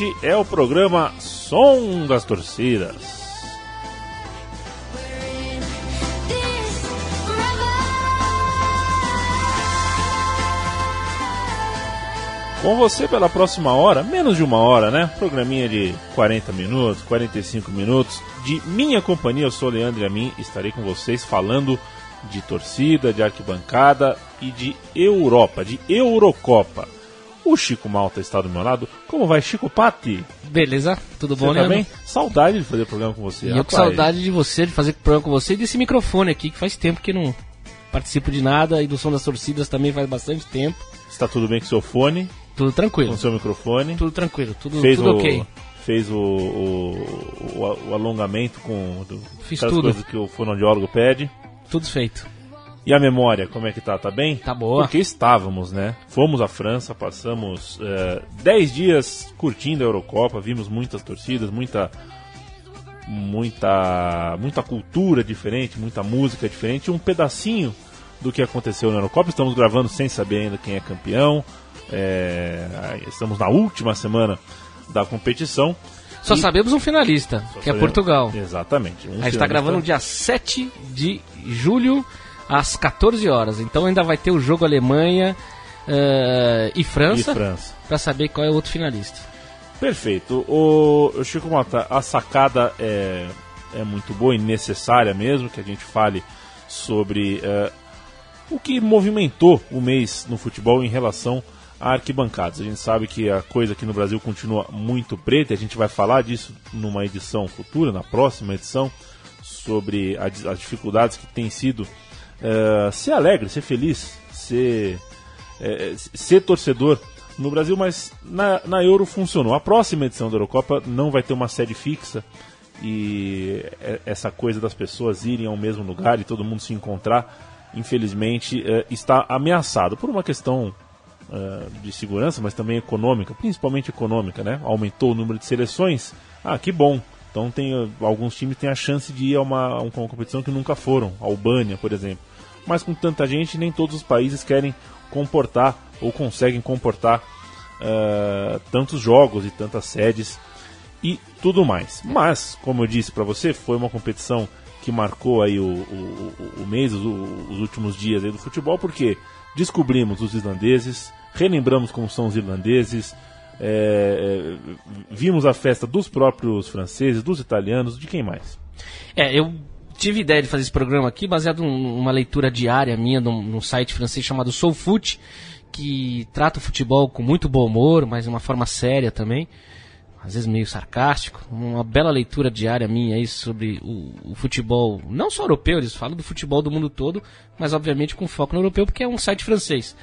Este é o programa Som das Torcidas. Com você pela próxima hora, menos de uma hora, né? Programinha de 40 minutos, 45 minutos. De minha companhia, eu sou Leandro e a mim estarei com vocês falando de torcida, de arquibancada e de Europa, de Eurocopa. O Chico Malta está do meu lado. Como vai, Chico Patti? Beleza, tudo Você bom, tá bem? Saudade de fazer programa com você. E eu com saudade de você, de fazer programa com você e desse microfone aqui, que faz tempo que não participo de nada, e do som das torcidas também faz bastante tempo. Está tudo bem com seu fone, Tudo tranquilo, com seu microfone? tudo tranquilo, tudo, fez tudo o, ok. Fez o, o, o- alongamento com do, Fiz aquelas tudo. coisas que o fonoaudiólogo pede. Tudo feito. E a memória, como é que tá? Tá bem? Tá boa. Porque estávamos, né? Fomos à França, passamos 10 dias curtindo a Eurocopa, vimos muitas torcidas, muita muita muita cultura diferente, muita música diferente, um pedacinho do que aconteceu na Eurocopa. Estamos gravando sem saber ainda quem é campeão. É, estamos na última semana da competição. Só E- sabemos um finalista, que é sabemos- Portugal. Exatamente. Um A gente finalista- tá gravando no dia 7 de julho, às 14 horas. Então ainda vai ter o jogo Alemanha eh, e França, França. pra saber qual é o outro finalista. Perfeito. O, o Chico Mota, a sacada é, é muito boa e necessária mesmo que a gente fale sobre é, o que movimentou o mês no futebol em relação a arquibancadas. A gente sabe que a coisa aqui no Brasil continua muito preta, e a gente vai falar disso numa edição futura, na próxima edição, sobre a as dificuldades que tem sido é, ser alegre, ser feliz, ser, é, ser torcedor no Brasil, mas na, na Euro funcionou. A próxima edição da Eurocopa não vai ter uma sede fixa e essa coisa das pessoas irem ao mesmo lugar e todo mundo se encontrar, infelizmente, é, está ameaçado por uma questão de segurança, mas também econômica, principalmente econômica, né? Aumentou o número de seleções. Ah, que bom. Então tem eh, alguns times têm a chance de ir a uma, a uma competição que nunca foram, a Albânia, por exemplo. Mas com tanta gente, nem todos os países querem comportar ou conseguem comportar eh, tantos jogos e tantas sedes e tudo mais. Mas, como eu disse para você, foi uma competição que marcou aí o, o, o- mês, os, os últimos dias do futebol, porque descobrimos os islandeses, relembramos como são os irlandeses, é, vimos a festa dos próprios franceses, dos italianos, de quem mais? É, eu tive ideia de fazer esse programa aqui baseado numa leitura diária minha num, num site francês chamado Soulfoot, que trata o futebol com muito bom humor, mas de uma forma séria também, às vezes meio sarcástico. Uma bela leitura diária minha aí sobre o, o futebol, não só europeu, eles falam do futebol do mundo todo, mas obviamente com foco no europeu, porque é um site francês.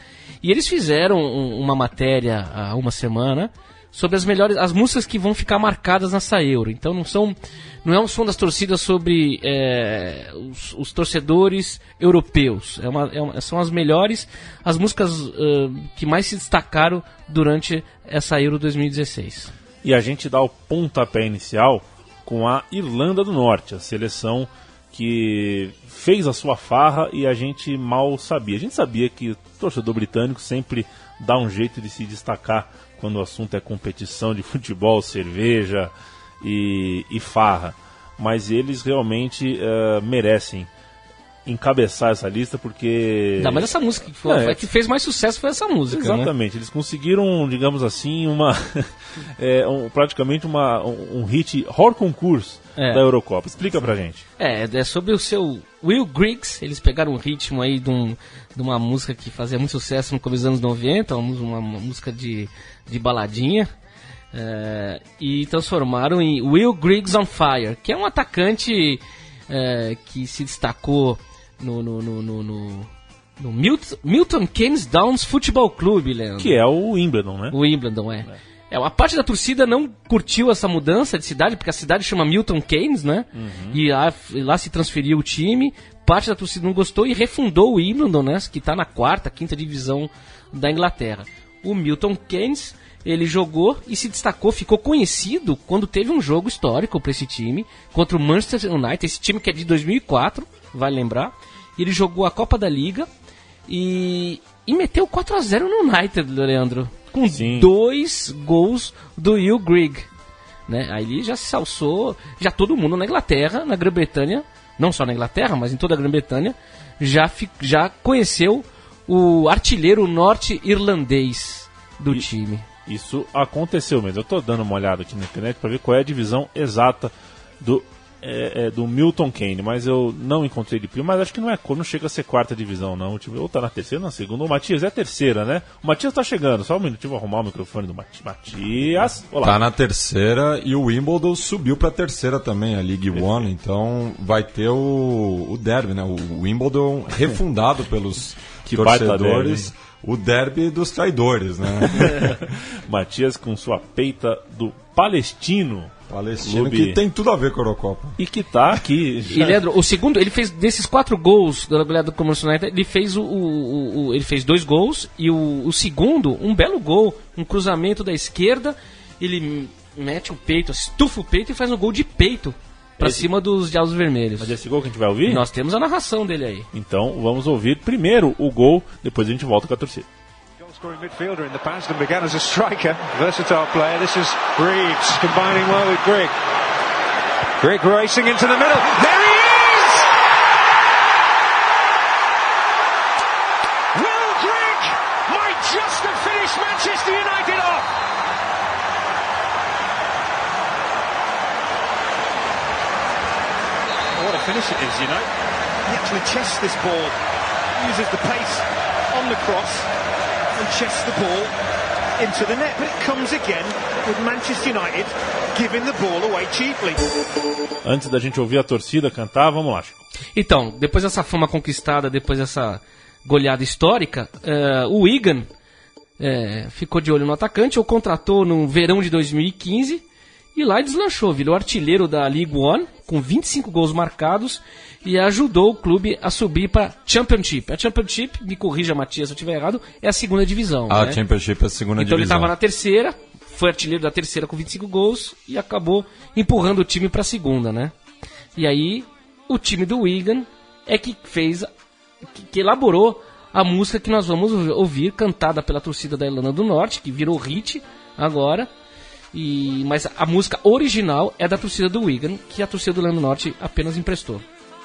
E eles fizeram um- uma matéria há uma semana sobre as melhores, as músicas que vão ficar marcadas nessa Euro. Então não são, não é um som das torcidas sobre é, os, os torcedores europeus. É uma, é uma- são as melhores, as músicas ãh, que mais se destacaram durante essa Euro 2016. E a gente dá o pontapé inicial com a Irlanda do Norte, a seleção que fez a sua farra e a gente mal sabia. A gente sabia que o torcedor britânico sempre dá um jeito de se destacar quando o assunto é competição de futebol, cerveja e, e farra. Mas eles realmente eh, merecem encabeçar essa lista porque. Ainda mais essa música que, foi, É. que fez mais sucesso foi essa música, né? Exatamente, eles conseguiram, digamos assim, uma é, um- praticamente uma, um, um hit hors concurso É. da Eurocopa. Explica pra gente. É, é sobre o seu Will Griggs. Eles pegaram um ritmo aí de, um- de uma música que fazia muito sucesso no começo dos anos 90, uma, mus- uma- uma música de, de baladinha, é, e transformaram em Will Griggs on Fire, que é um atacante é, que se destacou no, no, no, no, no- no Milton, Milton Keynes Downs Futebol Clube, Leandro. Que é o Wimbledon, né? O Wimbledon, é. É, uma parte da torcida não curtiu essa mudança de cidade, porque a cidade chama Milton Keynes, né? E lá, e lá se transferiu o time. Parte da torcida não gostou e refundou o Wimbledon, né? Que está na quarta, quinta divisão da Inglaterra. O Milton Keynes, ele jogou e se destacou, ficou conhecido quando teve um jogo histórico para esse time, contra o Manchester United, esse time que é de 2004, vai lembrar. Ele jogou a Copa da Liga e, e meteu 4 a 0 no United, Leandro. Com Sim. dois gols do Will Grigg. Né? Aí ele já se alçou, já todo mundo na Inglaterra, na Grã-Bretanha, não só na Inglaterra, mas em toda a Grã-Bretanha, já, já conheceu o artilheiro norte-irlandês do E- time. Isso aconteceu mesmo. Eu tô dando uma olhada aqui na internet pra ver qual é a divisão exata do, é, é, do Milton Keynes, mas eu não encontrei de primo, mas acho que não é não chega a ser quarta divisão, não. O time ou tá na terceira na segunda. O Matias é a terceira, né? O Matias tá chegando, só um minutinho, vou arrumar o microfone do Mati- Matias. Olá. Tá na terceira e o Wimbledon subiu pra terceira também, a League One. Então vai ter o, o derby, né? O Wimbledon refundado pelos Que torcedores. O derby dos traidores, né? Matias com sua peita do Palestino. Palestino, Clube. que tem tudo a ver com a Eurocopa. E que tá aqui. E já- Leandro, o segundo, ele fez desses quatro gols da goleada do Commerce United, ele fez o, o- o- ele fez dois gols e o, o segundo, um belo gol, um cruzamento da esquerda, ele mete o peito, estufa o peito e faz um gol de peito pra Esse- cima dos Diabos Vermelhos. Mas esse gol que a gente vai ouvir? Nós temos a narração dele aí. Então vamos ouvir primeiro o gol, depois a gente volta com a torcida. Scoring midfielder in the past and began as a striker. Versatile player. This is Reeves combining well with Grigg. Grigg racing into the middle. There he is! Will Grigg might just have finished Manchester United off. What is, you know. He actually chests this ball, uses the pace on the cross and chests the ball into the net. But it comes again with Manchester United giving the ball away cheaply. Antes da gente ouvir a torcida cantar, vamos lá. Chico. Então, depois dessa fama conquistada, depois dessa goleada histórica, eh, o Wigan eh, ficou de olho no atacante, o contratou no verão de 2015 e lá deslanchou, virou artilheiro da League One com 25 gols marcados e ajudou o clube a subir para Championship. A Championship, me corrija Matias se eu estiver errado, é a segunda divisão. A né? Championship é a segunda Então ele divisão. estava na terceira, foi artilheiro da terceira com 25 gols e acabou empurrando o time para a segunda, né? E aí o time do Wigan é que fez, que, que elaborou a música que nós vamos ouvir cantada pela torcida da Irlanda do Norte, que virou hit agora. E, mas a música original é da torcida do Wigan, que a torcida do do Norte apenas emprestou.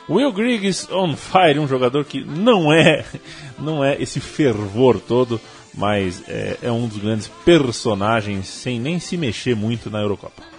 Will Griggs on fire, um jogador que não é, não é esse fervor todo, mas é, é um dos grandes personagens sem nem se mexer muito na Eurocopa.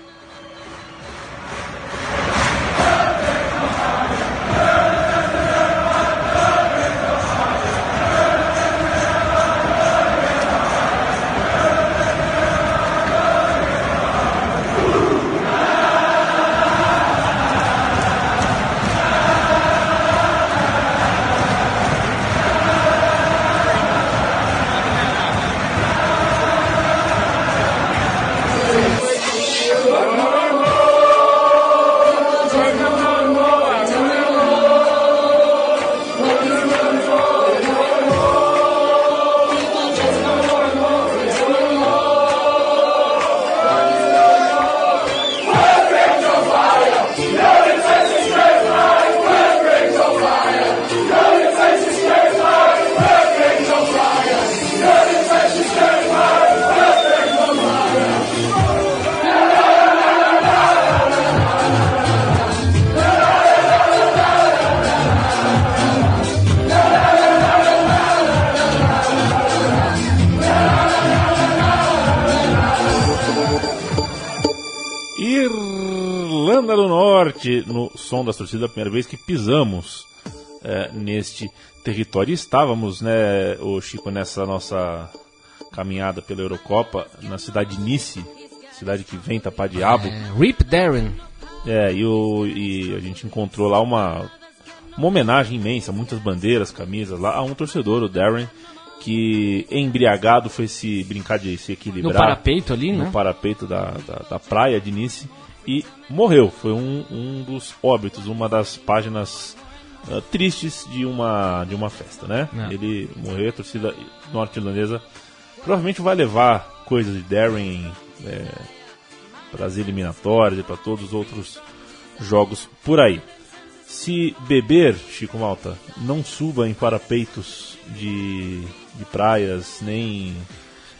Carolina do Norte, no som das torcidas, a primeira vez que pisamos é, neste território. Estávamos, né, o Chico, nessa nossa caminhada pela Eurocopa, na cidade de Nice, cidade que vem tapar diabo. É, Rip Darren. É, e, o, e a gente encontrou lá uma, uma homenagem imensa, muitas bandeiras, camisas lá, a um torcedor, o Darren, que embriagado foi se brincar de se equilibrar No parapeito ali, no né? parapeito da, da, da praia de Nice e morreu. Foi um, um dos óbitos, uma das páginas ah, tristes de uma, de uma festa, né? É. Ele morreu, a torcida norte-irlandesa provavelmente vai levar coisas de Darren é, para as eliminatórias e para todos os outros jogos por aí. Se beber, Chico Malta, não suba em parapeitos de, de praias, nem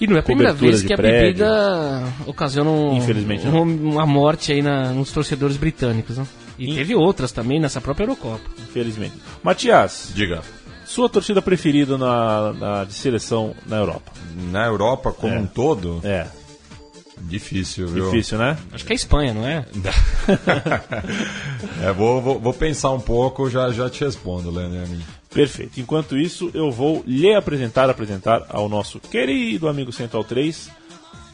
E não é a primeira vez que a prédio. bebida ocasiona um, Infelizmente, um- uma morte aí na, nos torcedores britânicos. Né? E In- teve outras também nessa própria Eurocopa. infelizmente. Matias, Diga. sua torcida preferida na, na- de seleção na Europa? Na Europa como É. um todo, É, difícil, viu? difícil, né? Acho que é a Espanha, não é? É, vou, vou, vou pensar um pouco, já, já te respondo, Leandro. Perfeito. Enquanto isso, eu vou lhe apresentar, apresentar ao nosso querido amigo Central 3,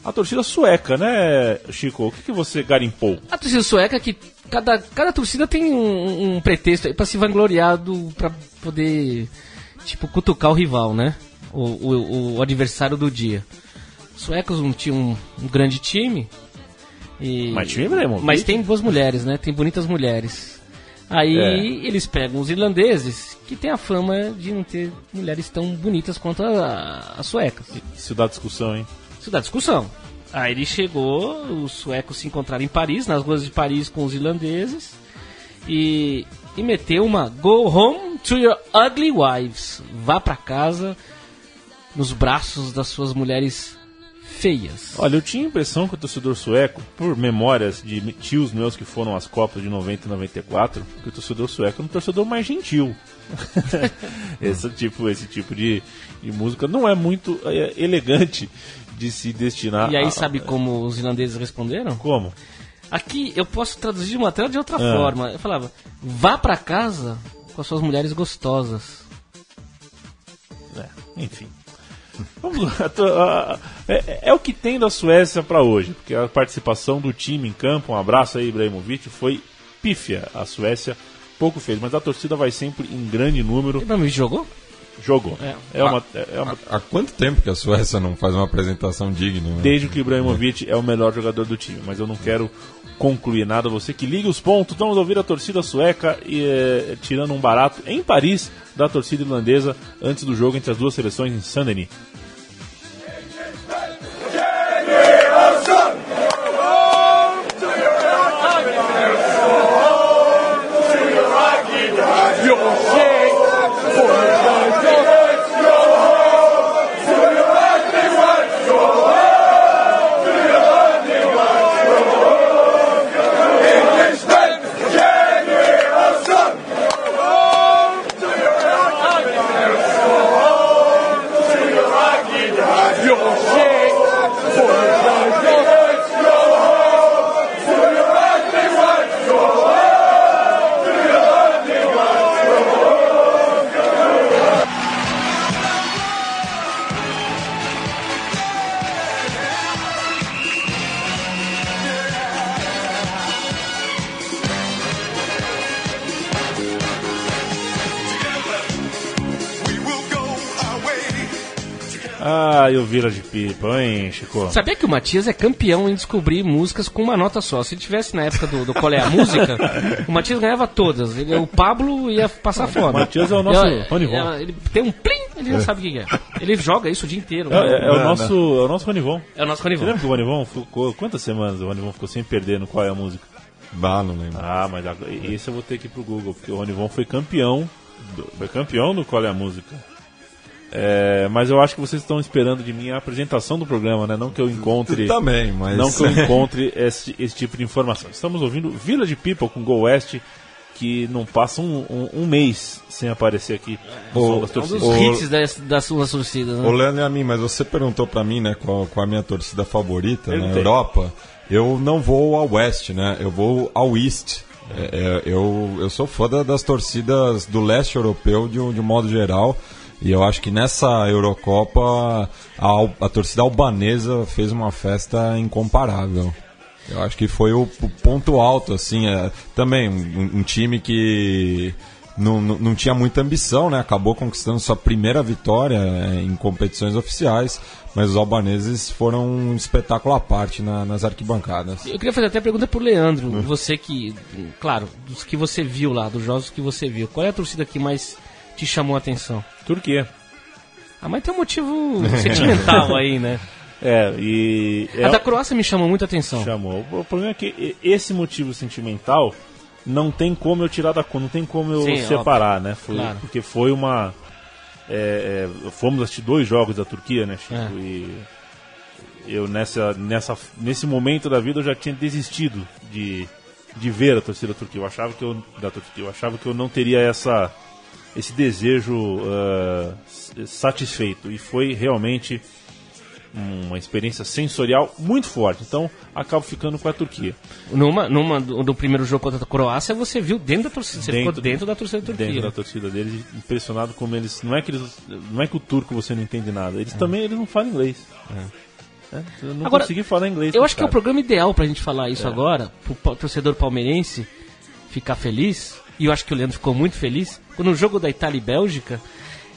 a torcida sueca, né, Chico? O que, que você garimpou? A torcida sueca é que cada, cada torcida tem um, um pretexto aí pra se vangloriar do, pra poder, tipo, cutucar o rival, né? O, o, o adversário do dia. Os suecos não tinham um, um grande time. E, Mas time Ibrahimovic. mas tem boas mulheres, né? Tem bonitas mulheres. Aí É. eles pegam os irlandeses, que tem a fama de não ter mulheres tão bonitas quanto a- as suecas. Isso dá discussão, hein? Isso dá discussão. Aí ele chegou, os suecos se encontraram em Paris, nas ruas de Paris com os irlandeses, e, e meteu uma Go home to your ugly wives. Vá pra casa nos braços das suas mulheres feias. Olha, eu tinha a impressão que o torcedor sueco, por memórias de tios meus que foram às Copas de 90 e 94, que o torcedor sueco é um torcedor mais gentil. esse tipo, esse tipo de, de música não é muito é, elegante de se destinar E aí a- sabe como os irlandeses responderam? Como? Aqui eu posso traduzir de uma até de outra Ah. forma. Eu falava, vá pra casa com as suas mulheres gostosas. É, enfim. Vamos lá. ah, É, é o que tem da Suécia para hoje, porque a participação do time em campo, um abraço aí, Ibrahimovic, foi pífia. A Suécia pouco fez, mas a torcida vai sempre em grande número. Ibrahimovic jogou? Jogou. É. É uma, é uma- Há quanto tempo que a Suécia não faz uma apresentação digna? né? desde que o Ibrahimovic é o melhor jogador do time, mas eu não quero concluir nada. Você que liga os pontos, vamos ouvir a torcida sueca e, eh, tirando um barato em Paris da torcida irlandesa antes do jogo entre as duas seleções em Saint-Denis. Ah, e o Village People, hein, Chico? Sabia que o Matias é campeão em descobrir músicas com uma nota só? Se ele tivesse na época do, do Qual é a Música, o Matias ganhava todas. Ele, o Pablo ia passar fome. O Matias é o nosso Ele- Rony Von. ele, tem um plim, ele não sabe o que é. Ele joga isso o dia inteiro. É, é- é o nosso, é o nosso Ronivon. É o nosso Você Ronivon. lembra que o Ronivon ficou. Quantas semanas o Ronivon ficou sem perder no qual é a música? Ah, não lembro. Ah, mas agora, esse eu vou ter que ir pro Google, porque o Ronivon foi campeão. foi campeão do qual é a música. É, mas eu acho que vocês estão esperando de mim a apresentação do programa, né? Não que eu encontre. Também, mas... Não que eu encontre esse, esse tipo de informação. Estamos ouvindo Village People com Go West, que não passa um, um- um mês sem aparecer aqui som das Um dos. O- hits das, das suas torcidas, né? Ô, Leandro e a mim, mas você perguntou pra mim, né, qual, qual a minha torcida favorita na Perguntei. Europa. Eu não vou ao West, né? Eu vou ao East. É, é, eu, eu sou fã da- das torcidas do leste europeu de um, de um modo geral. E eu acho que nessa Eurocopa a, a torcida albanesa fez uma festa incomparável. Eu acho que foi o, o ponto alto, assim. é, também um, um time que não, não, não tinha muita ambição, né? Acabou conquistando sua primeira vitória é, em competições oficiais, mas os albaneses foram um espetáculo à parte na- nas arquibancadas. Eu queria fazer até a pergunta pro Leandro. Você que, claro, dos que você viu lá, dos jogos que você viu, qual é a torcida que mais te chamou a atenção? Turquia. Ah, mas tem um motivo sentimental aí, né? É, e. é- A da Croácia me chamou muita atenção. chamou. O problema é que esse motivo sentimental não tem como eu tirar da conta, não tem como eu Sim, separar, né? Foi, Claro. Porque foi uma. é, é, fomos assistir dois jogos da Turquia, né, Chico? É. E eu nessa, nessa, nesse momento da vida eu já tinha desistido de, de ver a torcida da Turquia. Eu achava que eu, da Turquia, eu achava que eu não teria essa, esse desejo s- satisfeito. E foi realmente uma experiência sensorial muito forte. Então, acabo ficando com a Turquia. Numa, numa do, do primeiro jogo contra a Croácia, você viu dentro da torcida. Você ficou Dentro- dentro da torcida da Turquia. Dentro da torcida deles, impressionado como eles. Não é que eles. Não é que o turco você não entende nada. Eles também eles não falam inglês. É, Eu não Agora, consegui falar inglês. Eu acho que é o programa ideal pra gente falar isso agora, pro torcedor palmeirense ficar feliz, e eu acho que o Leandro ficou muito feliz, quando o jogo da Itália e Bélgica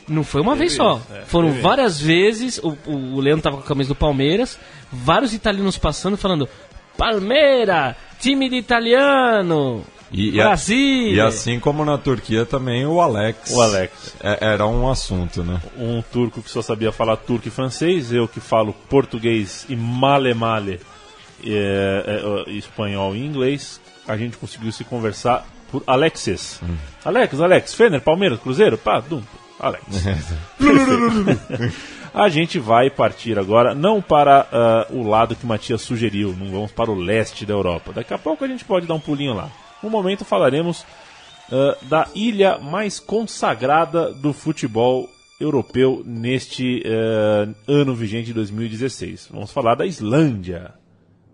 não foi uma vez só. isso, é, Foram teve várias vezes, o, o, Leandro tava com a camisa do Palmeiras, vários italianos passando falando Palmeira, time de italiano, E, e a- Brasil. e assim como na Turquia também o Alex. O Alex. é- era um assunto, né? Um turco que só sabia falar turco e francês, eu que falo português e male male é, é, é, espanhol e inglês, a gente conseguiu se conversar por Alexis. Alex, Alex, Fener, Palmeiras, Cruzeiro, pá, dum, Alex. A gente vai partir agora, não para ah, o lado que o Matias sugeriu, não vamos para o leste da Europa. Daqui a pouco a gente pode dar um pulinho lá. No momento falaremos ah, da ilha mais consagrada do futebol europeu neste ah, ano vigente de 2016. Vamos falar da Islândia,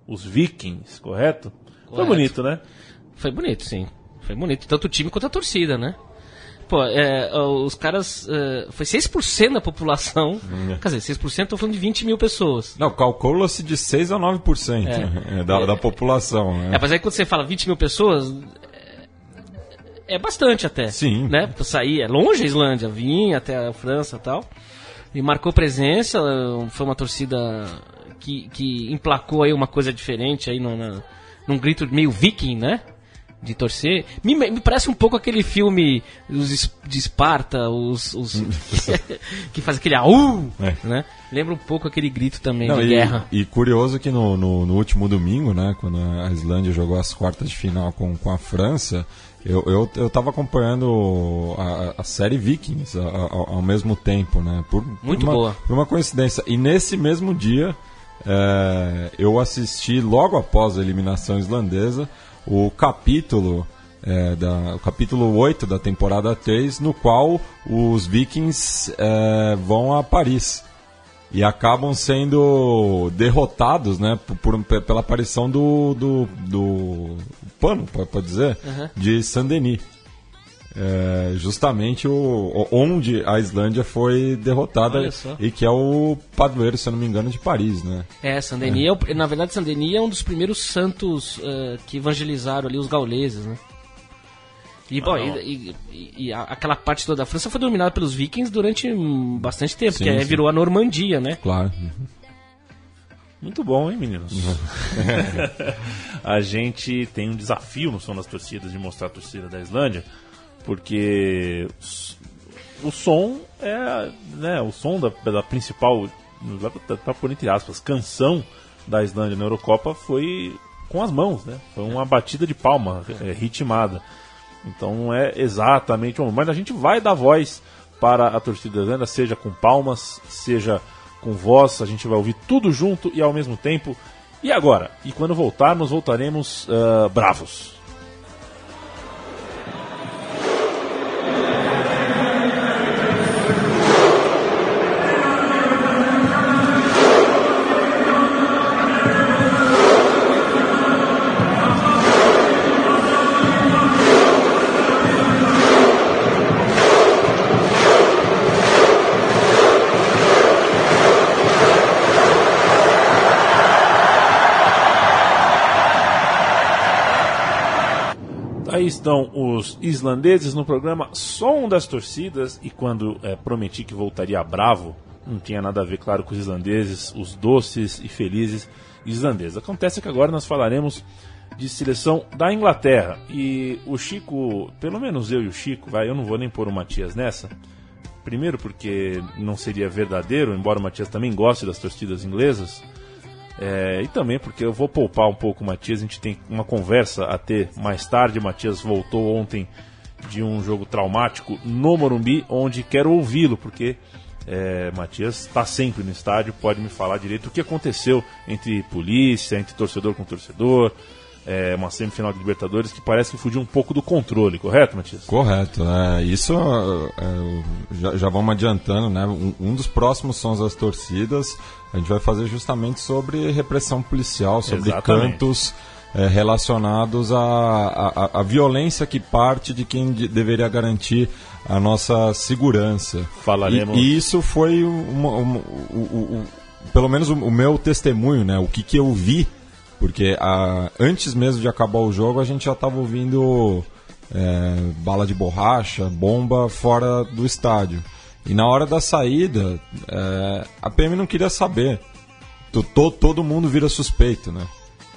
os Vikings, correto? Foi Correto. bonito, né? Foi bonito, sim. Foi bonito. Tanto o time quanto a torcida, né? Pô, é, os caras. é, foi 6% da população. Quer dizer, 6% tô falando de 20 mil pessoas. Não, calcula-se de 6 a 9% É. é, da, da população. Né? É, mas aí quando você fala 20 mil pessoas. É, é bastante até. Sim. Né? Pra sair. É longe a Islândia, vinha até a França e tal. E marcou presença. é, Foi uma torcida que, que emplacou aí uma coisa diferente aí no, na- num grito meio viking, né? De torcer. Me, me parece um pouco aquele filme os de Esparta, os. os que faz aquele AU! É. Né? Lembra um pouco aquele grito também Não, de e, guerra. e curioso que no, no, no último domingo, né, quando a Islândia jogou as quartas de final com, com a França, eu, eu, eu tava acompanhando a, a série Vikings a- a- ao, ao mesmo tempo, né? Por, Muito por uma, boa. Por uma coincidência. E nesse mesmo dia, é, eu assisti, logo após a eliminação islandesa, o capítulo. é, da, o capítulo 8 da temporada 3, no qual os vikings é, vão a Paris e acabam sendo derrotados, né, por, por- pela aparição do, do, do pano, pode dizer, de Saint-Denis. É, justamente o, onde a Islândia foi derrotada e que é o padroeiro, se eu não me engano, de Paris, né? É, Saint-Denis, é. o- na verdade, Saint-Denis é um dos primeiros santos eh, que evangelizaram ali os gauleses, né? E, bom, não. e, e- e a- aquela parte toda da França foi dominada pelos vikings durante hum, bastante tempo, Sim, que sim. virou a Normandia, né? Claro. Muito bom, hein, meninos? a gente tem um desafio no som das torcidas de mostrar a torcida da Islândia, porque o som é, né, o som da, da principal, para por entre aspas, canção da Islândia na Eurocopa foi com as mãos, né? Foi uma batida de palma é, ritmada. Então não é exatamente um, mas a gente vai dar voz para a torcida da Islândia, seja com palmas, seja com voz, a gente vai ouvir tudo junto e ao mesmo tempo. E agora? E quando voltarmos, voltaremos ah, bravos. Os islandeses no programa Som das Torcidas e quando é, prometi que voltaria bravo, não tinha nada a ver, claro, com os islandeses, os doces e felizes islandeses. Acontece que agora nós falaremos de seleção da Inglaterra e o Chico, pelo menos eu e o Chico, vai, eu não vou nem pôr o Matias nessa. Primeiro porque não seria verdadeiro, embora o Matias também goste das torcidas inglesas. É, e também porque eu vou poupar um pouco o Matias, a gente tem uma conversa a ter mais tarde. O Matias voltou ontem de um jogo traumático no Morumbi, onde quero ouvi-lo, porque é, Matias está sempre no estádio, pode me falar direito o que aconteceu entre polícia, entre torcedor com torcedor, é, uma semifinal de Libertadores que parece que fugiu um pouco do controle, correto, Matias? Correto, é, isso é, já, já vamos adiantando, né? Um, um, dos próximos sons das torcidas a gente vai fazer justamente sobre repressão policial, sobre Exatamente. cantos é, relacionados à, violência que parte de quem de, deveria garantir a nossa segurança. Falaremos. E, e isso foi uma, uma, o, o, o, pelo menos o, o meu testemunho, né? O que, que eu vi porque a, antes mesmo de acabar o jogo, a gente já estava ouvindo é, bala de borracha, bomba fora do estádio. E na hora da saída, é, a PM não queria saber. Todo, todo mundo vira suspeito, né?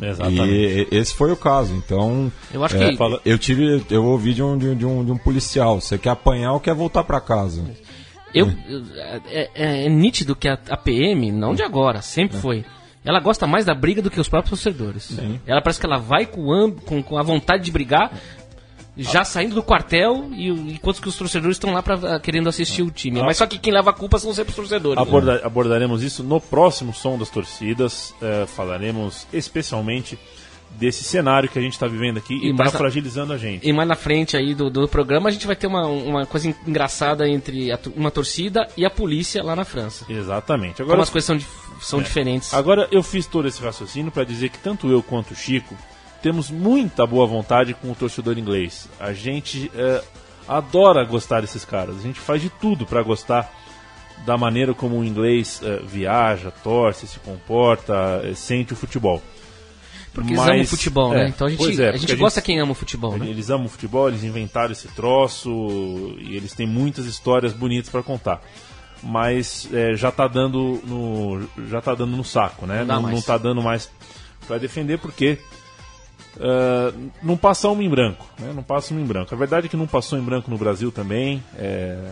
Exatamente. E esse foi o caso. Então, Eu acho é, que- eu tive, eu ouvi de um, de um, de um, de um policial. Você quer apanhar ou quer voltar para casa? Eu, é, é- é nítido que a, a PM, não de agora, sempre foi. Ela gosta mais da briga do que os próprios torcedores. Sim. Ela parece que ela vai com, com, com a vontade de brigar, já saindo do quartel, e, enquanto que os torcedores estão lá pra, querendo assistir o time. Ah. Mas só que quem leva a culpa são sempre os torcedores. Aborda- abordaremos isso no próximo som das torcidas. é, falaremos especialmente desse cenário que a gente está vivendo aqui e está mais na- fragilizando a gente. E mais na frente aí do, do programa a gente vai ter uma, uma coisa engraçada entre a uma torcida e a polícia lá na França. Exatamente. Como Agora, as coisas são, são diferentes. agora eu fiz todo esse raciocínio para dizer que tanto eu quanto o Chico temos muita boa vontade com o torcedor inglês. A gente é, adora gostar desses caras. A gente faz de tudo para gostar da maneira como o inglês é, viaja, torce, se comporta, é, sente o futebol. Porque eles Mas- amam o futebol, é, né? Então a gente, é, a gente gosta quem ama o futebol, né? Eles amam o futebol, eles inventaram esse troço e eles têm muitas histórias bonitas para contar. Mas é, já tá dando no já tá dando no saco, né? Não Não, não tá dando mais para defender porque é, não passa uma em branco, né? Não passa uma em branco. A verdade é que não passou em branco no Brasil também. é,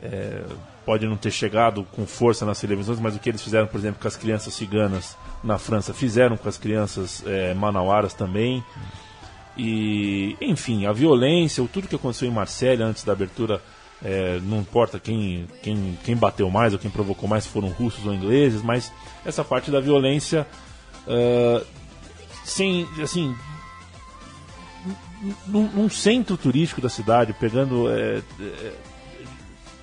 é, pode não ter chegado com força nas televisões, mas o que eles fizeram, por exemplo, com as crianças ciganas na França, fizeram com as crianças é, manauaras também. E, enfim, a violência, tudo que aconteceu em Marselha antes da abertura, é, não importa quem, quem, quem bateu mais ou quem provocou mais, foram russos ou ingleses, mas essa parte da violência, ah, sem, assim, num, num centro turístico da cidade, pegando, é, é,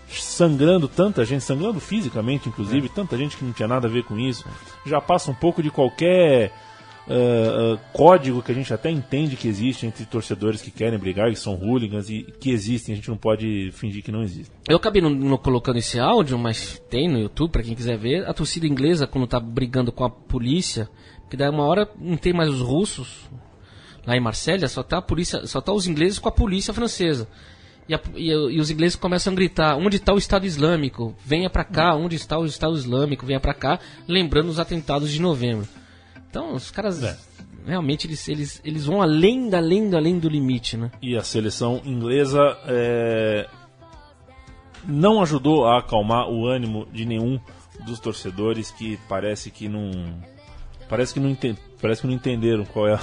sangrando tanta gente, sangrando fisicamente, inclusive, tanta gente que não tinha nada a ver com isso, já passa um pouco de qualquer ah, ah, código que a gente até entende que existe entre torcedores que querem brigar, que são hooligans e que existem, a gente não pode fingir que não existem. Eu acabei não, não colocando esse áudio, mas tem no YouTube pra quem quiser ver. A torcida inglesa, quando tá brigando com a polícia, que daí uma hora não tem mais os russos lá em Marsella, só tá a polícia, só tá os ingleses com a polícia francesa. E, a- e- e os ingleses começam a gritar: onde está o Estado Islâmico? Venha pra cá, onde está o Estado Islâmico? Venha pra cá, lembrando os atentados de novembro. Então, os caras É. realmente eles, eles, eles vão além, da- além, da- além do limite, né? E a seleção inglesa é, não ajudou a acalmar o ânimo de nenhum dos torcedores que parece que não parece que não, enten- parece que não entenderam qual é a,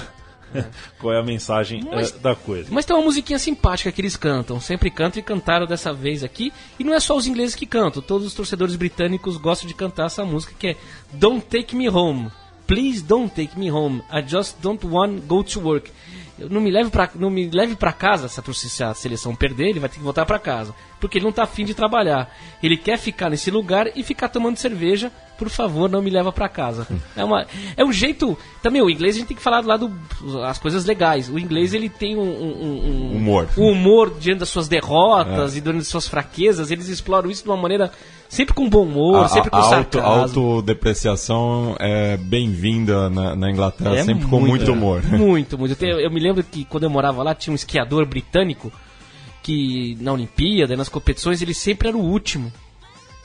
qual é a mensagem Mas- é, da coisa. Mas tem uma musiquinha simpática que eles cantam, sempre cantam e cantaram dessa vez aqui. E não é só os ingleses que cantam, todos os torcedores britânicos gostam de cantar essa música que é Don't Take Me Home. Please don't take me home. I just don't want to go to work. Eu não me leve pra, não me leve para casa se a, se a seleção perder, ele vai ter que voltar para casa, porque ele não tá afim de trabalhar. Ele quer ficar nesse lugar e ficar tomando cerveja por favor, não me leva pra casa. É, uma, é um jeito. Também o inglês a gente tem que falar do lado as coisas legais. O inglês ele tem um, um- um- Humor. um humor diante das suas derrotas e diante das suas fraquezas. Eles exploram isso de uma maneira sempre com bom humor, A, sempre com a, a auto, sarcasmo. autodepreciação é bem-vinda na, na Inglaterra, É sempre com muito humor. Muito, muito. Eu, tenho- eu me lembro que quando eu morava lá tinha um esquiador britânico que na Olimpíada, nas competições, ele sempre era o último.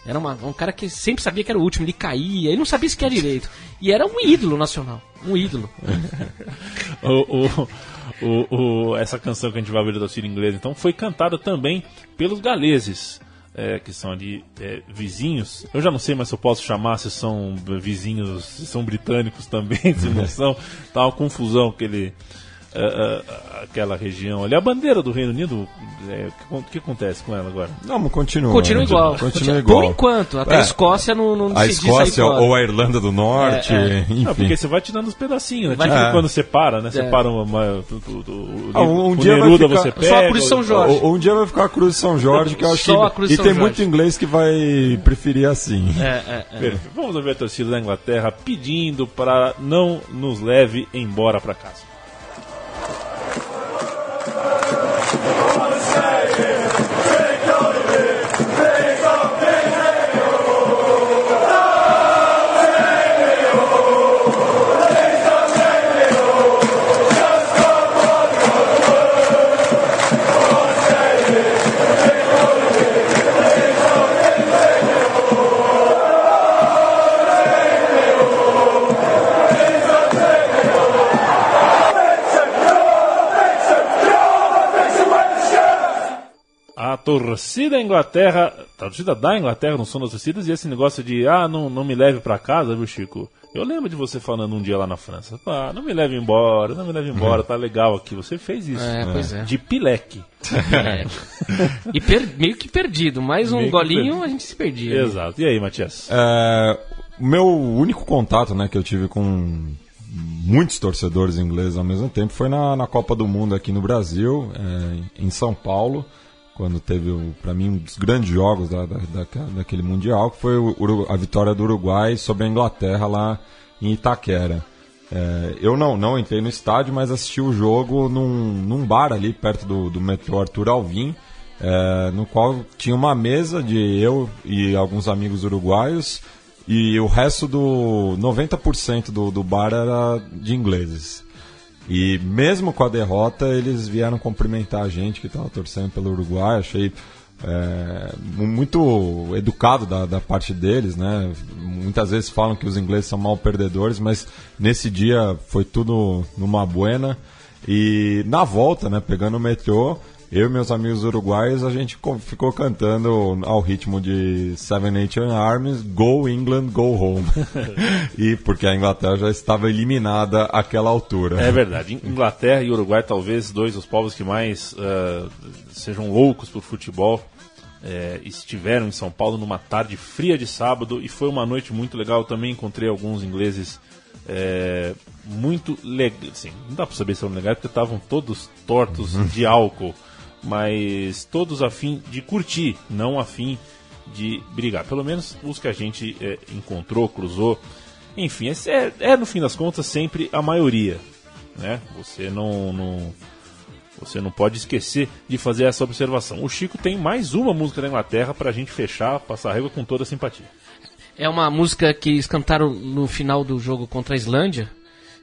Era uma- um cara que sempre sabia que era o último, ele caía, ele não sabia esquiar direito. E era um ídolo nacional, um ídolo. O, o- o- o- essa canção que a gente vai ouvir da torcida inglesa, então, foi cantada também pelos galeses, é, que são ali é, vizinhos. Eu já não sei mais se eu posso chamar se são vizinhos, se são britânicos também, se não são. Tá uma confusão aquele, é, é, aquela região ali. A bandeira do Reino Unido, é, o que, o que acontece com ela agora? Não, continua. Continua igual. Continua igual. Por enquanto, até É. a Escócia não, não A Escócia fora. ou a Irlanda do Norte, É, enfim. Não, porque você vai tirando os pedacinhos, né? Vai- Tipo É. quando separa, né? É. Separa uma, uma- do- do- do- Ah, um- um o dia vai Neruda ficar- você só pega. a cruz de São o- Jorge. Um um dia vai ficar a Cruz de São Jorge, que eu acho Só a que. E São tem Jorge. muito inglês que vai preferir assim. É, é, é. Vamos ouvir a torcida da Inglaterra pedindo para não nos leve embora para casa. Torcida da Inglaterra, a torcida da Inglaterra não são das torcidas, e esse negócio de, ah, não, não me leve para casa, viu, Chico? Eu lembro de você falando um dia lá na França, ah, não me leve embora, não me leve embora, tá legal aqui. Você fez isso. É, pois é. De pileque. É. E per- meio que perdido, mais um Meio golinho a gente se perdia. Exato. E aí, Matias? É, o meu único contato né, que eu tive com muitos torcedores ingleses ao mesmo tempo foi na, na Copa do Mundo aqui no Brasil, é, em São Paulo, quando teve, para mim, um dos grandes jogos da, da, da- daquele Mundial, que foi o a vitória do Uruguai sobre a Inglaterra lá em Itaquera. É, eu não, não entrei no estádio, mas assisti o jogo num, num bar ali perto do, do metrô Arthur Alvim, é, no qual tinha uma mesa de eu e alguns amigos uruguaios e o resto do 90% do, do bar era de ingleses. E mesmo com a derrota, eles vieram cumprimentar a gente que estava torcendo pelo Uruguai. Achei é, mu- muito educado da, da parte deles, né? Muitas vezes falam que os ingleses são mal perdedores, mas nesse dia foi tudo numa buena. E na volta, né, pegando o metrô, eu e meus amigos uruguaios, a gente co- ficou cantando ao ritmo de Seven Nation Armies, Go England, Go Home. e porque a Inglaterra já estava eliminada àquela altura. É verdade. Inglaterra e Uruguai, talvez dois dos povos que mais ah, sejam loucos por futebol, eh, estiveram em São Paulo numa tarde fria de sábado e foi uma noite muito legal. Eu também encontrei alguns ingleses eh, muito legais. Assim, não dá pra saber se eram legais porque estavam todos tortos de álcool, mas todos a fim de curtir, não a fim de brigar. Pelo menos os que a gente eh, encontrou, cruzou. Enfim, é, é, no fim das contas sempre a maioria. Né? Você não, não- você não pode esquecer de fazer essa observação. O Chico tem mais uma música da Inglaterra pra gente fechar, passar a régua com toda a simpatia. É uma música que eles cantaram no final do jogo contra a Islândia.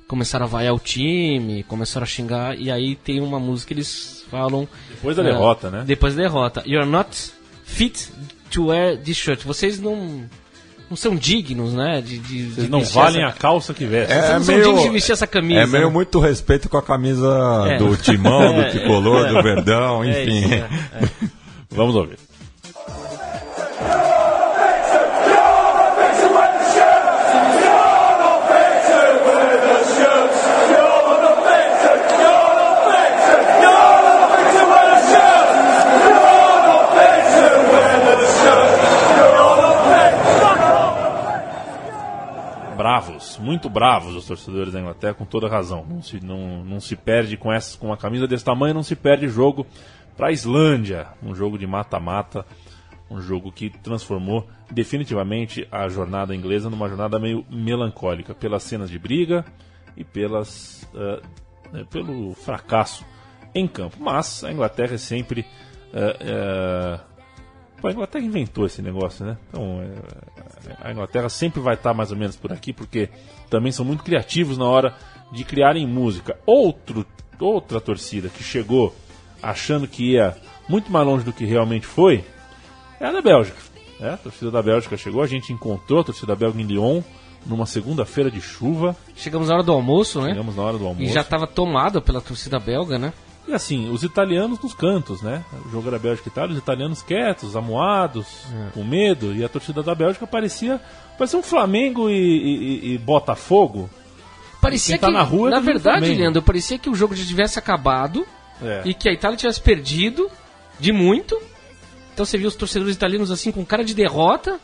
Começaram a vaiar o time, começaram a xingar, e aí tem uma música que eles falam. Depois da eh, derrota, né? Depois da derrota. You're not fit to wear this shirt. Vocês não. Não são dignos, né? De, de, Vocês de não valem essa... a calça que vestem. Vocês não são dignos de vestir essa camisa. É meio né? muito respeito com a camisa É. do timão, do É, tricolor, é. do verdão, É enfim. isso, é. Vamos ouvir. Muito bravos os torcedores da Inglaterra, com toda razão. Não se, não, não se perde com, essa, com uma camisa desse tamanho, não se perde jogo para a Islândia, um jogo de mata-mata Um jogo que transformou definitivamente a jornada inglesa numa jornada meio melancólica, pelas cenas de briga e pelas, né, pelo fracasso em campo. Mas a Inglaterra é sempre. ah, pô, a Inglaterra inventou esse negócio, né? Então, é, a Inglaterra sempre vai estar mais ou menos por aqui, porque também são muito criativos na hora de criarem música. Outro, outra torcida que chegou achando que ia muito mais longe do que realmente foi é a da Bélgica. É, a torcida da Bélgica chegou, a gente encontrou a torcida belga em Lyon numa segunda-feira de chuva. Chegamos na hora do almoço, né? Chegamos na hora do almoço. E já estava tomado pela torcida belga, né? E assim, os italianos nos cantos, né? O jogo era Bélgica e Itália, os italianos quietos, amuados, É. com medo, e a torcida da Bélgica parecia, parecia um Flamengo e, e- e Botafogo. Parecia tá que, na rua é na verdade, Flamengo. Leandro, parecia que o jogo já tivesse acabado É. e que a Itália tivesse perdido de muito. Então você viu os torcedores italianos assim com cara de derrota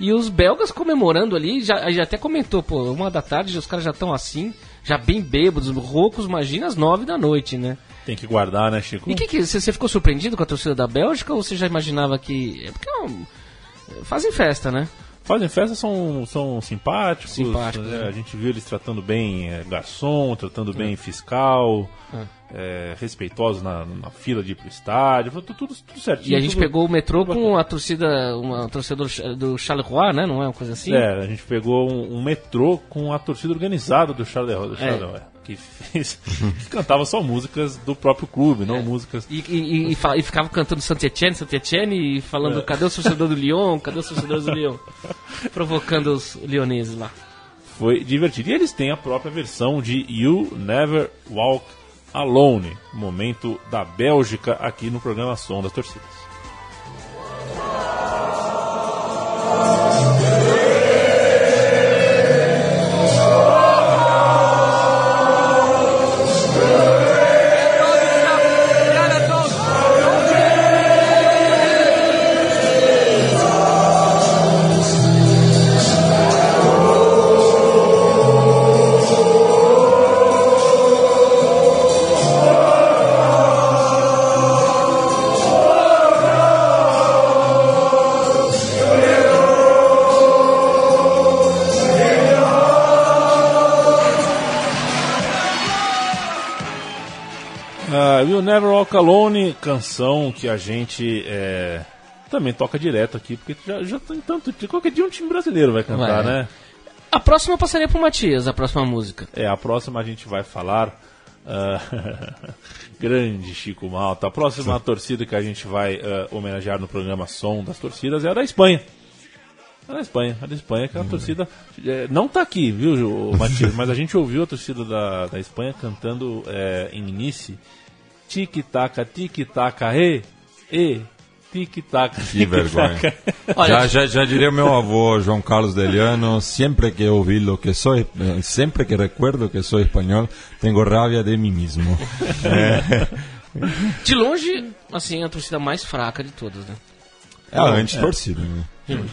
e os belgas comemorando ali. Já, já até comentou, pô, uma da tarde os caras já estão assim, já bem bêbados, roucos, imagina às nove da noite, né? Tem que guardar, né, Chico? E que que, você ficou surpreendido com a torcida da Bélgica ou você já imaginava que. É porque é fazem festa, né? Fazem festa, são, são simpáticos. Simpáticos, é, né? A gente viu eles tratando bem é, garçom, tratando bem fiscal, é, respeitosos na, na fila de ir pro estádio, tudo, tudo, tudo certinho. E a gente tudo- pegou o metrô com a torcida, uma torcida do, Charleroi, né? Não é uma coisa assim? É, a gente pegou um, um metrô com a torcida organizada do Charleroi, do É. Charleroi que, fez, que cantava só músicas do próprio clube, não músicas... E, e, e, fala- e ficava cantando Saint-Etienne, Saint-Etienne e falando É. cadê o torcedor do Lyon, cadê os torcedores do Lyon? Provocando os lioneses lá. Foi divertido. E eles têm a própria versão de You Never Walk Alone, momento da Bélgica aqui no programa Som das Torcidas. Walk Alone, canção que a gente é, também toca direto aqui, porque já, já tem tanto. Qualquer dia um time brasileiro vai cantar, Vai. né? A próxima eu passaria pro Matias, a próxima música. É, a próxima a gente vai falar. ah, grande Chico Malta. A próxima torcida que a gente vai ah, homenagear no programa Som das Torcidas é a da Espanha. A da Espanha, a da Espanha, que é uma torcida. é, não tá aqui, viu, Matias? mas a gente ouviu a torcida da, da Espanha cantando é, em Nice. Tic-taca, tic-taca, e, e, tic-taca. Que vergonha. Olha- já, já, já diria meu avô João Carlos Deliano, sempre que ouvi lo que soy, eh, sempre que recuerdo que soy espanhol, tengo rabia de mim mesmo. De longe, assim, a torcida mais fraca de todas, né? É a anti-torcida, né?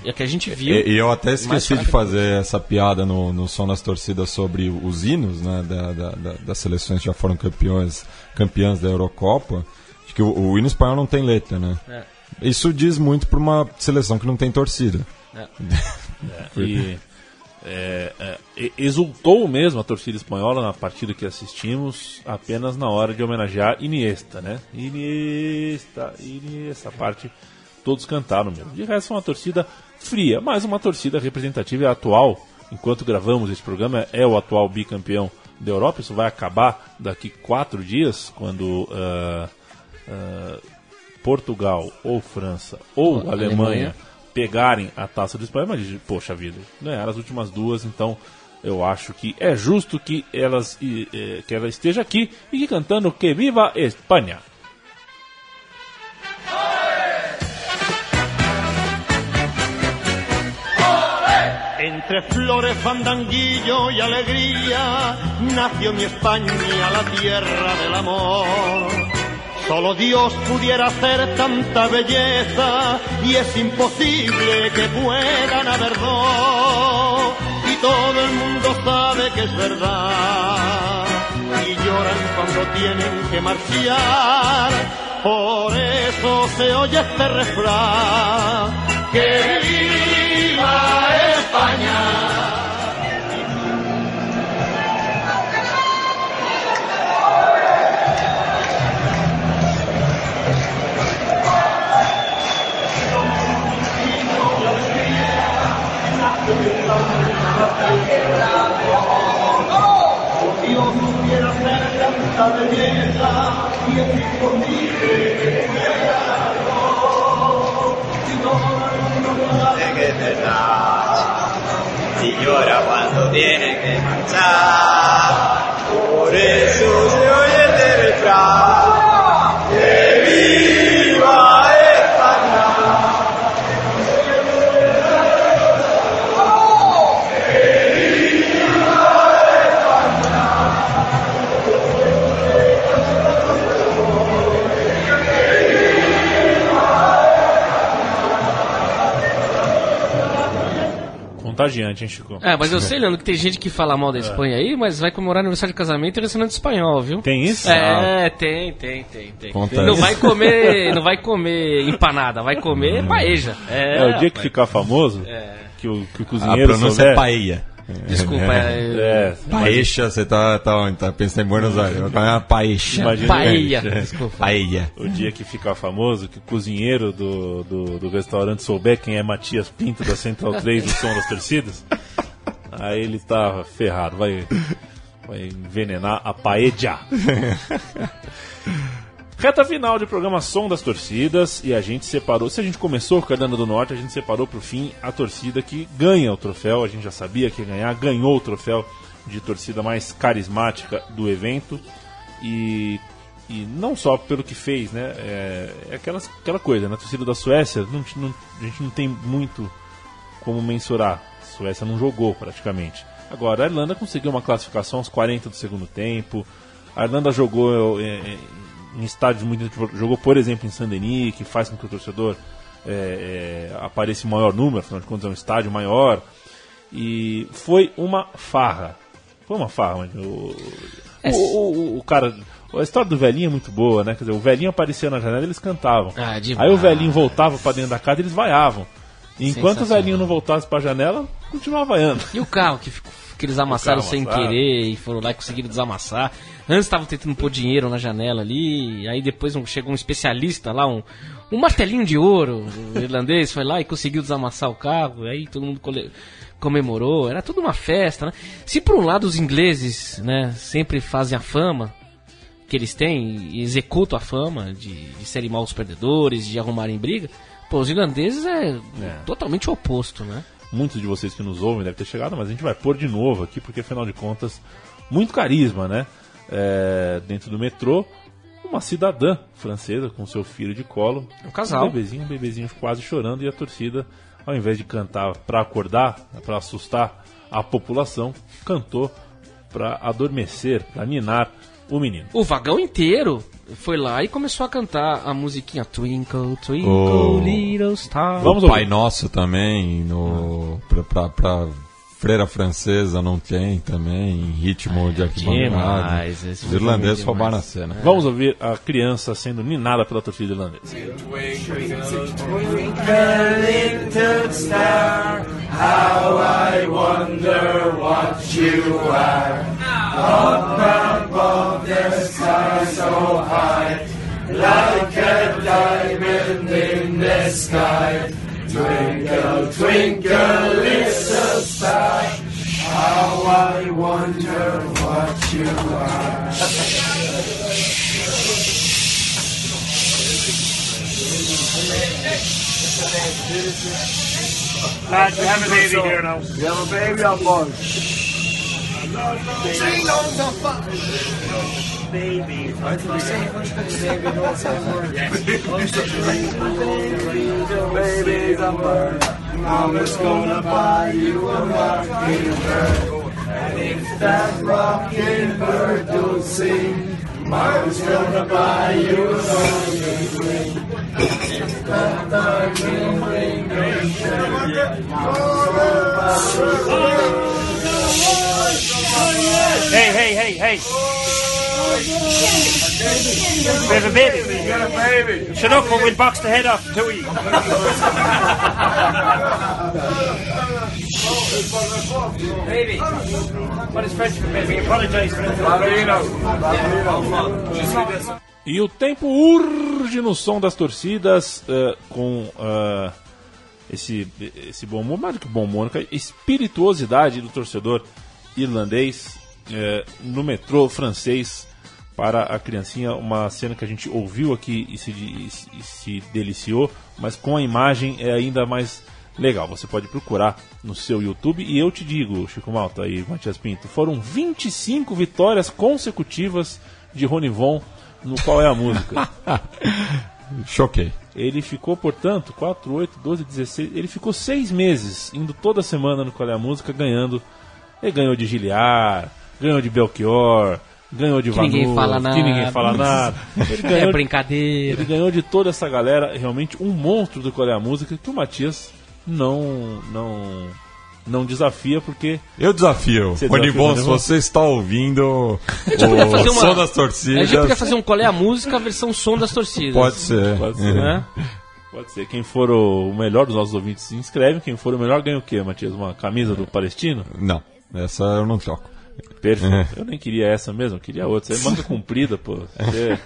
E a que a gente viu. E, eu até esqueci de fazer essa piada no, no som das torcidas sobre os hinos né, da, da- da- das seleções que já foram campeões, campeãs da Eurocopa. De que o, o hino espanhol não tem letra, né? É. Isso diz muito para uma seleção que não tem torcida. E é, é, e- exultou mesmo a torcida espanhola na partida que assistimos, apenas na hora de homenagear Iniesta, né? Iniesta, Iniesta, essa parte todos cantaram mesmo. De resto, é uma torcida fria, mas uma torcida representativa e atual. Enquanto gravamos esse programa, é o atual bicampeão da Europa. Isso vai acabar daqui quatro dias, quando ah, ah, Portugal ou França ou Ou Alemanha, Alemanha. pegarem a taça do Espanha, mas, poxa vida, ganharam as últimas duas, então eu acho que é justo que, elas, eh, que ela esteja aqui e que cantando Que Viva Espanha! Entre flores, fandanguillo y alegría nació mi España, la tierra del amor. Solo Dios pudiera hacer tanta belleza y es imposible que puedan haber dos. Y todo el mundo sabe que es verdad y lloran cuando tienen que marchar Por eso se oye este refrán. Que viva España. Dios ser la puta y. cuando tiene que marchar. Por eso Contagiante, hein, Chico? É, mas eu sei, Leandro, que tem gente que fala mal da Espanha aí, mas vai comemorar aniversário de casamento e restaurante espanhol, viu? Tem isso? É, tem, tem, tem, tem. Conta Não isso. vai comer, não vai comer empanada, vai comer paeja. É, É, o dia que ficar famoso, que, o, que o A cozinheiro pronúncia souber- é paella. Desculpa, é, É, Paeixa, você tá, tá, onde? tá pensando em Buenos Aires. Vai comer uma paeixa. Imagina- paella. É. Desculpa. Paella. o dia que ficar famoso, que o cozinheiro do, do, do restaurante souber quem é Matias Pinto da Central 3 do Som das Torcidas, aí ele tá ferrado, vai, vai envenenar a paella. Reta final de programa Som das Torcidas e a gente separou. Se a gente começou com a Dana do Norte, a gente separou pro fim a torcida que ganha o troféu. A gente já sabia que ia ganhar, ganhou o troféu de torcida mais carismática do evento. E, e não só pelo que fez, né? É, é aquelas, aquela coisa, né? A torcida da Suécia, não, não- a gente não tem muito como mensurar. A Suécia não jogou praticamente. Agora, a Irlanda conseguiu uma classificação aos 40 do segundo tempo. A Irlanda jogou é, é, em estádios muito. Jogou, por exemplo, em Saint-Denis, que faz com que o torcedor é, é, apareça em maior número, afinal de contas é um estádio maior. E foi uma farra. Foi uma farra, o, o, o, o cara. A história do velhinho é muito boa, né? Quer dizer, o velhinho aparecia na janela e eles cantavam. Ah. Aí o velhinho voltava pra dentro da casa e eles vaiavam. E enquanto o velhinho não voltasse pra janela, continuava vaiando. E o carro que, que eles amassaram carro sem amassado. querer e foram lá e conseguiram desamassar. Antes estavam tentando pôr dinheiro na janela ali, aí depois um- chegou um especialista lá, um, um martelinho de ouro, o irlandês foi lá e conseguiu desamassar o carro, aí todo mundo comemorou, era tudo uma festa, né? Se por um lado os ingleses, né, sempre fazem a fama que eles têm e executam a fama de, de serem maus perdedores, de arrumarem briga, pô, os irlandeses é, totalmente o oposto, né? Muitos de vocês que nos ouvem devem ter chegado, mas a gente vai pôr de novo aqui, porque afinal de contas, muito carisma, né? É, dentro do metrô, uma cidadã francesa com seu filho de colo. Um casal. Um bebezinho, um bebezinho quase chorando, e a torcida, ao invés de cantar para acordar, para assustar a população, cantou para adormecer, para ninar o menino. O vagão inteiro foi lá e começou a cantar a musiquinha Twinkle, Twinkle, Oh. Little Star. Vamos o Pai ouvir. Nosso também, no, pra, pra, pra freira francesa não tem também, em ritmo de arquibancada. demais, Os foi irlandeses demais. roubaram a cena. Vamos ouvir a criança sendo ninada pela torcida irlandesa. little star, how I wonder what you are. Up above the sky so high, like a diamond in the sky. Twinkle, twinkle, little star, how I wonder what you are. Lads, we have a baby here now. We have a baby on board. Babies on board. Mama's gonna buy you a rocking bird. And if that rocking bird don't sing, Mama's gonna buy you a rocking ring. If that rocking ring don't sing, Mama's gonna buy you a Hey, hey, hey, hey. We have a baby. Got a baby. Shut up or we'll box the head off of you. baby. What is French for baby? Apologise for it. E o tempo urge no som das torcidas eh, com eh, esse, esse bom humor, mais do que bom humor, a espirituosidade do torcedor irlandês eh, no metrô francês para a criancinha, uma cena que a gente ouviu aqui e se, e se- e se deliciou, mas com a imagem é ainda mais legal. Você pode procurar no seu YouTube e eu te digo, Chico Malta e Matias Pinto, foram 25 vitórias consecutivas de Ronivon no Qual é a Música. Choquei. Ele ficou, portanto, 4, 8, 12, 16. Ele ficou seis meses indo toda semana no Qual é a Música ganhando. Ele ganhou de Giliar, ganhou de Belchior, ganhou de Que ninguém fala que ninguém nada. fala nada. Ele É ganhou, brincadeira. ele ganhou de toda essa galera, realmente um monstro do Qual é a Música que o Matias não não não desafia porque Eu desafio. Você Rony desafia o Bon, se Von? você está ouvindo o uma- som das A torcidas, gente podia fazer um Qual é a Música, a versão som das torcidas. pode ser. Pode ser. Né? pode ser quem for o, o melhor dos nossos ouvintes se inscreve, quem for o melhor ganha o quê, Matias? Uma camisa do Palestino? Não, essa eu não troco. Perfeito. Eu nem queria essa mesmo, eu queria outra. Você é manga comprida, pô. Você,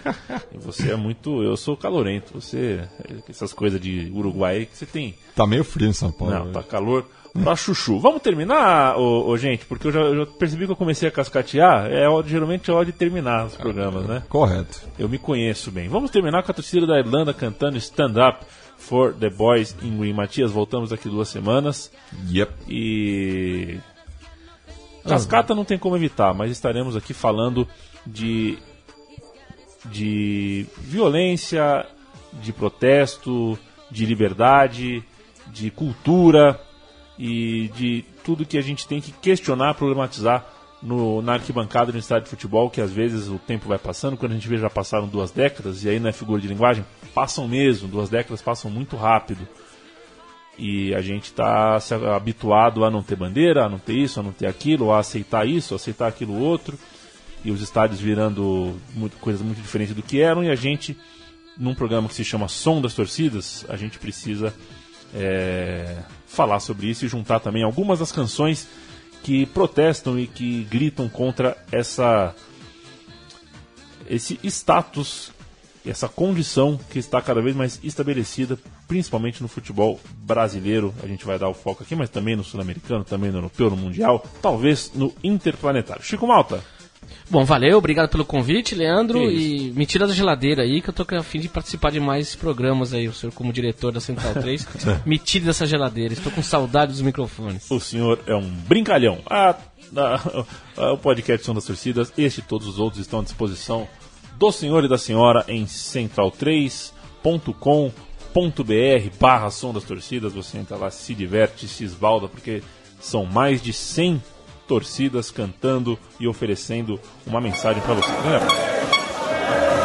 você é muito. Eu sou calorento. Você. Essas coisas de Uruguai que você tem. Tá meio frio em São Paulo. Não, tá calor pra chuchu. Vamos terminar, ô, ô, gente, porque eu já, eu já percebi que eu comecei a cascatear. É hora, geralmente é hora de terminar os programas, né? Correto. Eu me conheço bem. Vamos terminar com a torcida da Irlanda cantando Stand Up for the Boys in Green. Matias, voltamos daqui duas semanas. Yep. E. Cascata não tem como evitar, mas estaremos aqui falando de. de violência, de protesto, de liberdade, de cultura e de tudo que a gente tem que questionar, problematizar no, na arquibancada do estádio de futebol, que às vezes o tempo vai passando, quando a gente vê já passaram duas décadas, e aí não é figura de linguagem, passam mesmo, duas décadas passam muito rápido. E a gente está habituado a não ter bandeira, a não ter isso, a não ter aquilo, a aceitar isso, a aceitar aquilo outro. E os estádios virando muito, coisas muito diferentes do que eram. E a gente, num programa que se chama Som das Torcidas, a gente precisa é, falar sobre isso e juntar também algumas das canções que protestam e que gritam contra essa esse status, essa condição que está cada vez mais estabelecida, principalmente no futebol brasileiro. A gente vai dar o foco aqui, mas também no sul-americano, também no europeu, no mundial, talvez no interplanetário. Chico Malta, Bom, valeu, obrigado pelo convite, Leandro. E me tira da geladeira aí, que eu tô a fim de participar de mais programas aí, o senhor como diretor da Central 3. me tire dessa geladeira, estou com saudade dos microfones. o senhor é um brincalhão. Ah, ah, ah, o podcast São das Torcidas, este e todos os outros estão à disposição do senhor e da senhora em central3.com.br barra Som das Torcidas. Você entra lá, se diverte, se esbalda, porque são mais de 100 torcidas cantando e oferecendo uma mensagem para você. Abraço.